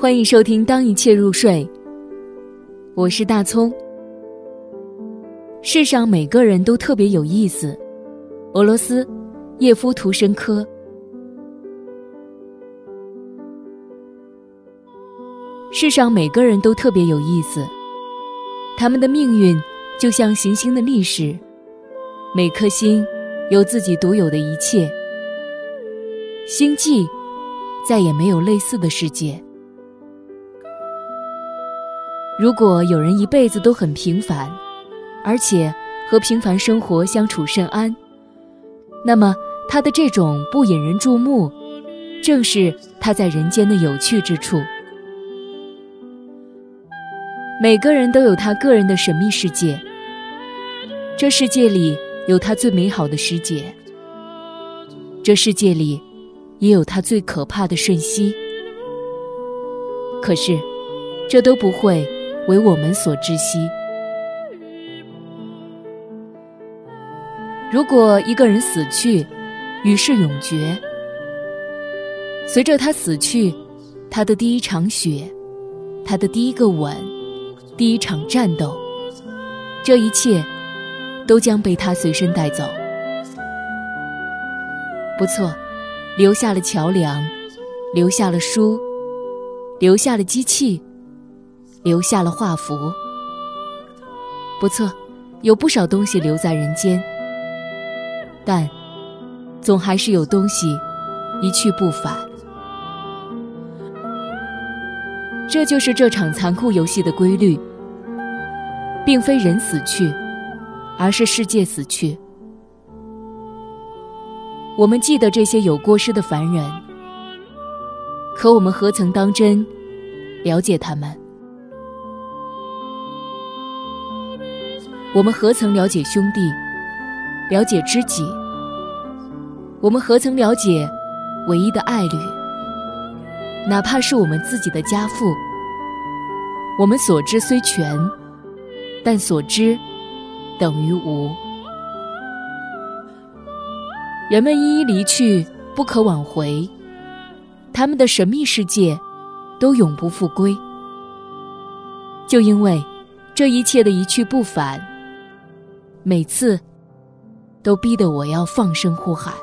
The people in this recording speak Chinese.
欢迎收听《当一切入睡》，我是大葱。世上每个人都特别有意思。俄罗斯，叶夫图申科。世上每个人都特别有意思，他们的命运就像行星的历史，每颗星有自己独有的一切。星际再也没有类似的世界。如果有人一辈子都很平凡，而且和平凡生活相处甚安，那么他的这种不引人注目，正是他在人间的有趣之处。每个人都有他个人的神秘世界，这世界里有他最美好的时节，这世界里也有他最可怕的瞬息。可是，这都不会。为我们所窒息。如果一个人死去，与世永绝，随着他死去，他的第一场雪，他的第一个吻，第一场战斗，这一切都将被他随身带走。不错，留下了桥梁，留下了书，留下了机器。留下了画符，不错，有不少东西留在人间，但总还是有东西一去不返。这就是这场残酷游戏的规律，并非人死去，而是世界死去。我们记得这些有过失的凡人，可我们何曾当真了解他们？我们何曾了解兄弟，了解知己？我们何曾了解唯一的爱侣？哪怕是我们自己的家父。我们所知虽全，但所知等于无。人们一一离去，不可挽回，他们的神秘世界都永不复归。就因为这一切的一去不返。每次，都逼得我要放声呼喊。